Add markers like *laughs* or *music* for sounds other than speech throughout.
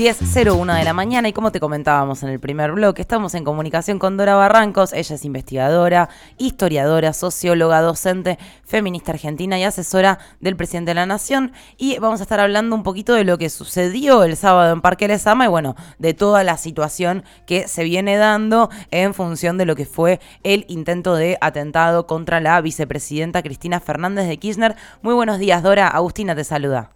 10.01 de la mañana y como te comentábamos en el primer bloque, estamos en comunicación con Dora Barrancos, ella es investigadora, historiadora, socióloga, docente, feminista argentina y asesora del presidente de la Nación y vamos a estar hablando un poquito de lo que sucedió el sábado en Parque Lesama y bueno, de toda la situación que se viene dando en función de lo que fue el intento de atentado contra la vicepresidenta Cristina Fernández de Kirchner. Muy buenos días Dora, Agustina te saluda.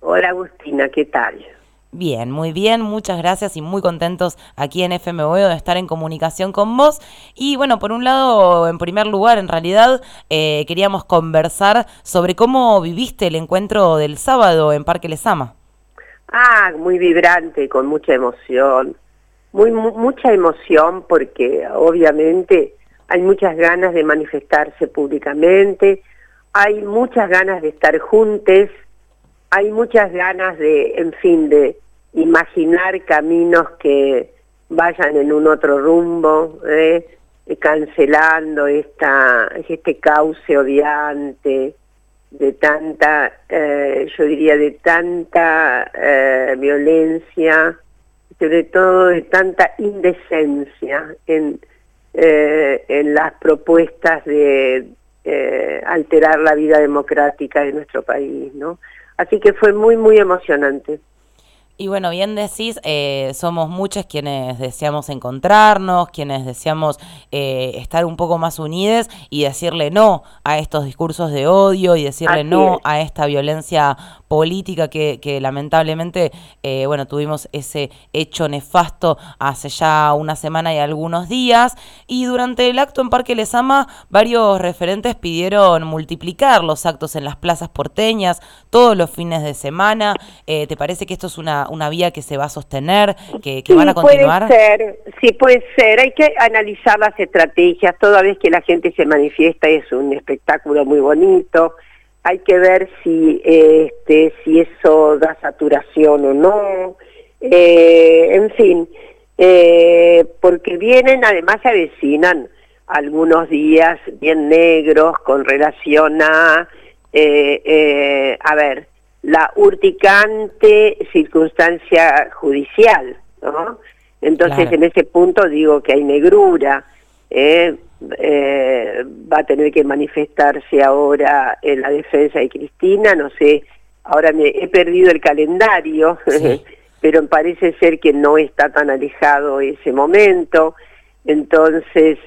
Hola Agustina, ¿qué tal? Bien, muy bien, muchas gracias y muy contentos aquí en FMO de estar en comunicación con vos. Y bueno, por un lado, en primer lugar, en realidad, eh, queríamos conversar sobre cómo viviste el encuentro del sábado en Parque Lesama. Ah, muy vibrante, con mucha emoción, muy mucha emoción porque obviamente hay muchas ganas de manifestarse públicamente, hay muchas ganas de estar juntos hay muchas ganas de, en fin, de imaginar caminos que vayan en un otro rumbo, ¿eh? cancelando esta, este cauce odiante de tanta, eh, yo diría, de tanta eh, violencia, sobre todo de tanta indecencia en, en las propuestas de alterar la vida democrática de nuestro país, ¿no? Así que fue muy, muy emocionante. Y bueno, bien decís, eh, somos muchos quienes deseamos encontrarnos, quienes deseamos eh, estar un poco más unidos y decirle no a estos discursos de odio y decirle no a esta violencia política que, que lamentablemente, eh, bueno, tuvimos ese hecho nefasto hace ya una semana y algunos días. Y durante el acto en Parque Lesama, varios referentes pidieron multiplicar los actos en las plazas porteñas todos los fines de semana. ¿Te parece que esto es una una vía que se va a sostener, que, van a continuar? Puede ser, sí puede ser. Hay que analizar las estrategias. Toda vez que la gente se manifiesta es un espectáculo muy bonito. Hay que ver si, este, si eso da saturación o no. Eh, en fin, eh, porque vienen, además se avecinan algunos días bien negros con relación a, eh, a ver, la urticante circunstancia judicial, ¿no? Entonces en ese punto digo que hay negrura, ¿eh? Eh, va a tener que manifestarse ahora en la defensa de Cristina, no sé, ahora me he perdido el calendario, *laughs* pero parece ser que no está tan alejado ese momento, entonces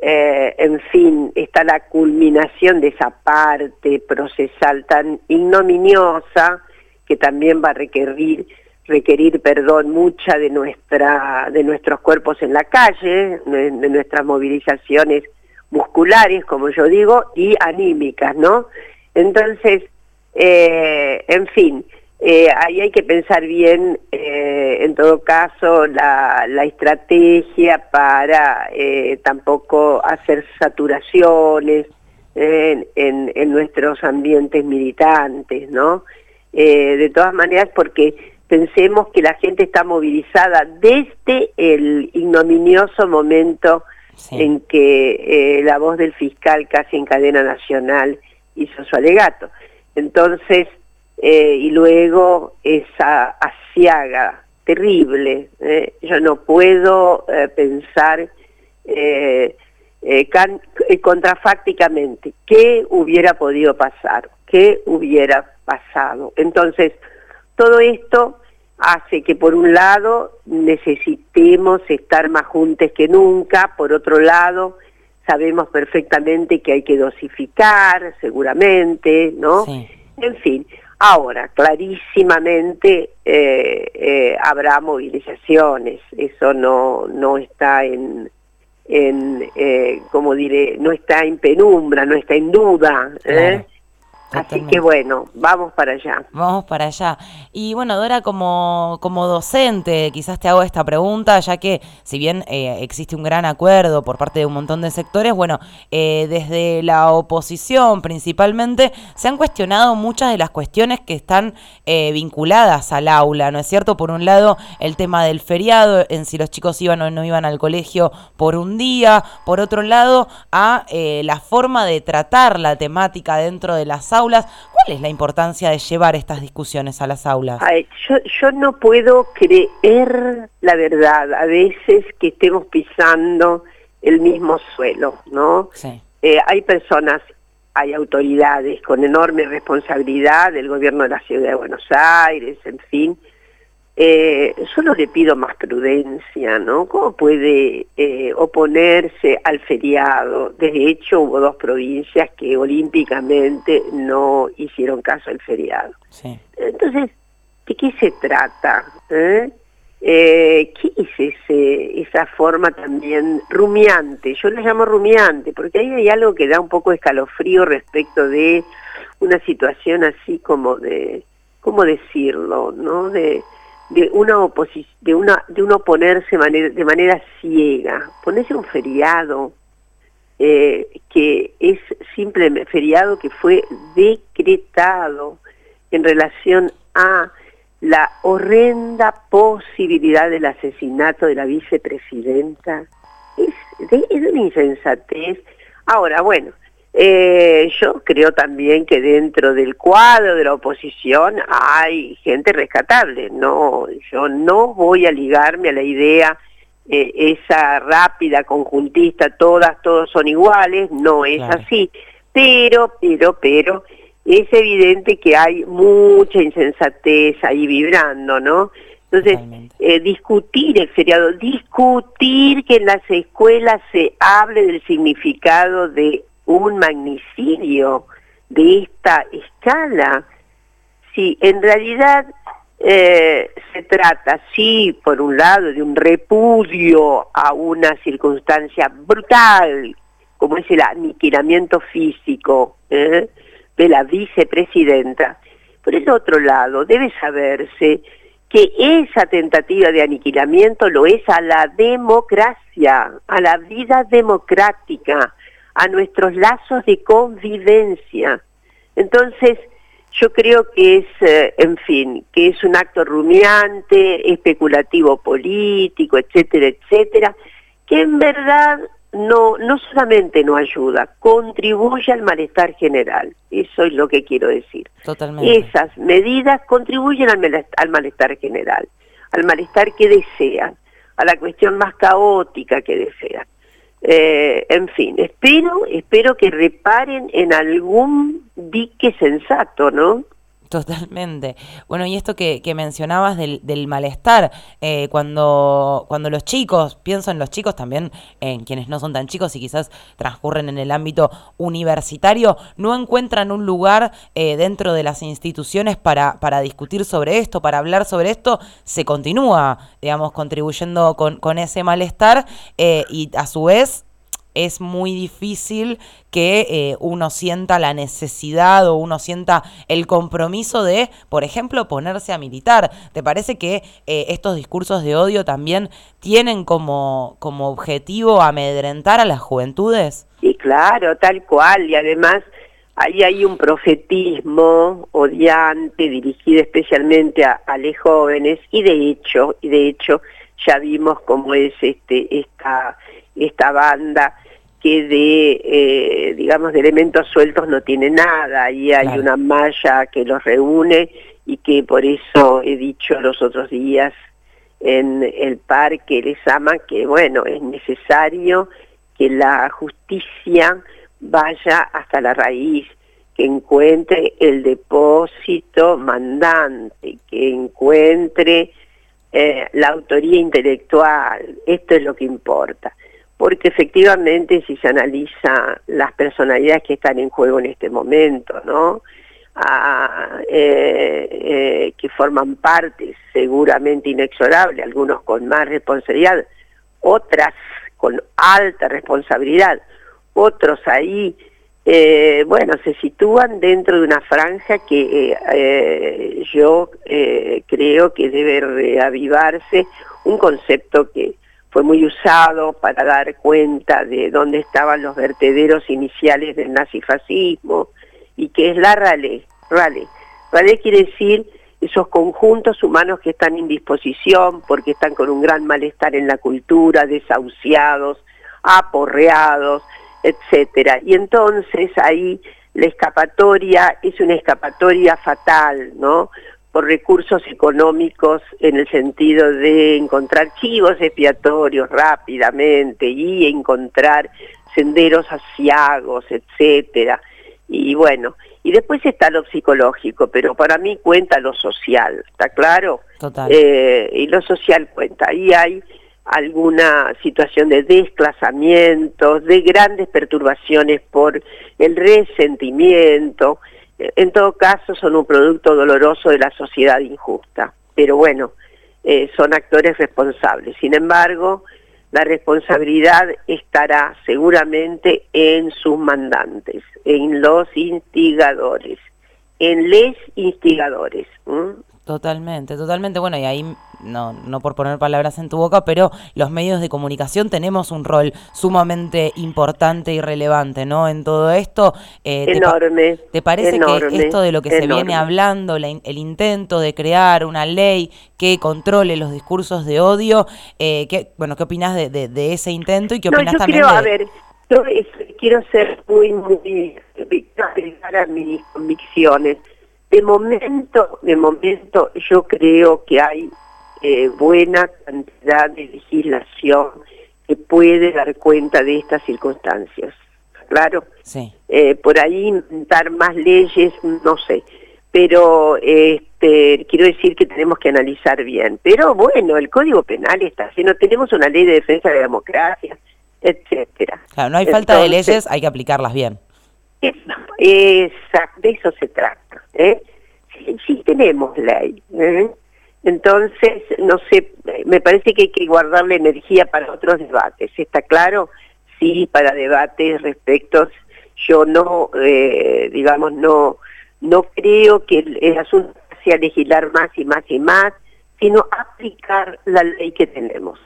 eh, en fin, está la culminación de esa parte procesal tan ignominiosa que también va a requerir requerir perdón mucha de nuestra de nuestros cuerpos en la calle de, nuestras movilizaciones musculares como yo digo y anímicas no entonces eh, en fin eh, ahí hay que pensar bien, eh, en todo caso, la, estrategia para eh, tampoco hacer saturaciones en, en, nuestros ambientes militantes, ¿no? de todas maneras, porque pensemos que la gente está movilizada desde el ignominioso momento en que la voz del fiscal casi en cadena nacional hizo su alegato. Entonces, eh, y luego esa asiaga terrible. Eh. Yo no puedo eh, pensar contrafácticamente qué hubiera podido pasar, qué hubiera pasado. Entonces, todo esto hace que por un lado necesitemos estar más juntos que nunca, por otro lado sabemos perfectamente que hay que dosificar, seguramente, ¿no? En fin, Ahora, clarísimamente eh, eh, habrá movilizaciones, eso no, no está en, en eh, como diré, no está en penumbra, no está en duda. ¿Eh? Así que bueno, vamos para allá. Vamos para allá. Y bueno, Dora, como, como docente, quizás te hago esta pregunta, ya que si bien eh, existe un gran acuerdo por parte de un montón de sectores, bueno, eh, desde la oposición principalmente se han cuestionado muchas de las cuestiones que están eh, vinculadas al aula, ¿no es cierto? Por un lado, el tema del feriado, en si los chicos iban o no iban al colegio por un día, por otro lado, a la forma de tratar la temática dentro de las aulas aulas. ¿Cuál es la importancia de llevar estas discusiones a las aulas? yo, yo no puedo creer la verdad, a veces que estemos pisando el mismo suelo, ¿no? Sí. Eh, hay personas, hay autoridades con enorme responsabilidad del gobierno de la ciudad de Buenos Aires, en fin. Eh, solo le pido más prudencia, ¿no? ¿Cómo puede eh, oponerse al feriado? De hecho, hubo dos provincias que olímpicamente no hicieron caso al feriado. Sí. Entonces, ¿de qué se trata? ¿Eh? Eh, ¿Qué es ese, esa forma también rumiante? Yo le llamo rumiante porque ahí hay algo que da un poco de escalofrío respecto de una situación así como de, ¿cómo decirlo? ¿no? De, de una de una, de un oponerse de manera ciega, ponerse un feriado eh, que es simplemente feriado que fue decretado en relación a la horrenda posibilidad del asesinato de la vicepresidenta es de, una insensatez. Ahora, bueno, eh, yo creo también que dentro del cuadro de la oposición hay gente rescatable. No, yo no voy a ligarme a la idea eh, esa rápida conjuntista, todas, todos son iguales. No es así. Pero, pero, pero es evidente que hay mucha insensatez ahí vibrando, ¿no? Entonces, eh, discutir el feriado, discutir que en las escuelas se hable del significado de un magnicidio de esta escala, si en realidad eh, se trata, sí, por un lado, de un repudio a una circunstancia brutal, como es el aniquilamiento físico, ¿eh? de la vicepresidenta. Por el otro lado, debe saberse que esa tentativa de aniquilamiento lo es a la democracia, a la vida democrática, a nuestros lazos de convivencia. Entonces, yo creo que es, eh, en fin, que es un acto rumiante, especulativo político, etcétera, etcétera, que en verdad no, no solamente no ayuda, contribuye al malestar general. Eso es lo que quiero decir. Totalmente. Esas medidas contribuyen al malestar, al malestar general, al malestar que desean, a la cuestión más caótica que desean. Eh, en fin, espero, espero que reparen en algún dique sensato, ¿no? Totalmente. Bueno, y esto que, mencionabas del, malestar, eh, cuando, cuando los chicos, pienso en los chicos también, en quienes no son tan chicos y quizás transcurren en el ámbito universitario, no encuentran un lugar eh, dentro de las instituciones para, para discutir sobre esto, para hablar sobre esto, se continúa, digamos, contribuyendo con, con ese malestar eh, y a su vez es muy difícil que eh, uno sienta la necesidad o uno sienta el compromiso de, por ejemplo, ponerse a militar. ¿Te parece que eh, estos discursos de odio también tienen como, como objetivo amedrentar a las juventudes? Sí, claro, tal cual. Y además ahí hay un profetismo odiante dirigido especialmente a, a los jóvenes y de hecho, y de hecho ya vimos cómo es este esta esta banda que de, eh, digamos, de elementos sueltos no tiene nada, y hay una malla que los reúne y que por eso he dicho los otros días en el parque les ama que, bueno, es necesario que la justicia vaya hasta la raíz, que encuentre el depósito mandante, que encuentre eh, la autoría intelectual, esto es lo que importa porque efectivamente si se analiza las personalidades que están en juego en este momento, ¿no? Eh, eh, que forman parte seguramente inexorable, algunos con más responsabilidad, otras con alta responsabilidad, otros ahí, eh, bueno, se sitúan dentro de una franja que yo creo que debe reavivarse un concepto que fue muy usado para dar cuenta de dónde estaban los vertederos iniciales del nazifascismo y que es la RALE. RALE, RALE quiere decir esos conjuntos humanos que están en disposición porque están con un gran malestar en la cultura, desahuciados, aporreados, etcétera. Y entonces ahí la escapatoria es una escapatoria fatal, ¿no? Por recursos económicos en el sentido de encontrar chivos expiatorios rápidamente y encontrar senderos asiagos, etcétera. Y bueno, y después está lo psicológico, pero para mí cuenta lo social, ¿está claro? Total. Eh, y lo social cuenta. Ahí hay alguna situación de desplazamientos, de grandes perturbaciones por el resentimiento. En todo caso, son un producto doloroso de la sociedad injusta. Pero bueno, eh, son actores responsables. Sin embargo, la responsabilidad estará seguramente en sus mandantes, en los instigadores, en les instigadores. Totalmente, totalmente. Bueno, y ahí no, no por poner palabras en tu boca, pero los medios de comunicación tenemos un rol sumamente importante y relevante, ¿no? En todo esto. Eh, enorme. ¿Te, parece que esto de lo que se viene hablando, el intento de crear una ley que controle los discursos de odio, eh, ¿qué, bueno, ¿qué opinas de, de, ese intento y qué opinas también de... A ver, yo quiero ser muy, muy, a mis convicciones de momento, de momento yo creo que hay eh, buena cantidad de legislación que puede dar cuenta de estas circunstancias. Claro. Sí. Eh, por ahí inventar más leyes, no sé. Pero este, quiero decir que tenemos que analizar bien. Pero bueno, el Código Penal está haciendo, tenemos una ley de defensa de la democracia, etcétera. Claro, no hay falta de leyes, hay que aplicarlas bien. Exacto, de eso se trata. ¿eh? Sí, tenemos ley. ¿eh? Entonces, no sé, me parece que hay que guardarle energía para otros debates. ¿Está claro? Sí, para debates respecto. Yo no, eh, digamos, no, no creo que el, asunto sea legislar más y más y más, sino aplicar la ley que tenemos.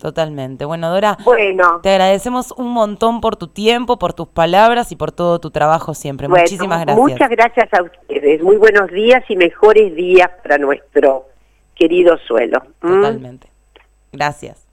Totalmente. Bueno, Dora, bueno, te agradecemos un montón por tu tiempo, por tus palabras y por todo tu trabajo siempre. Muchísimas gracias. Muchas gracias a ustedes. Muy buenos días y mejores días para nuestro querido suelo. ¿Mm? Totalmente. Gracias.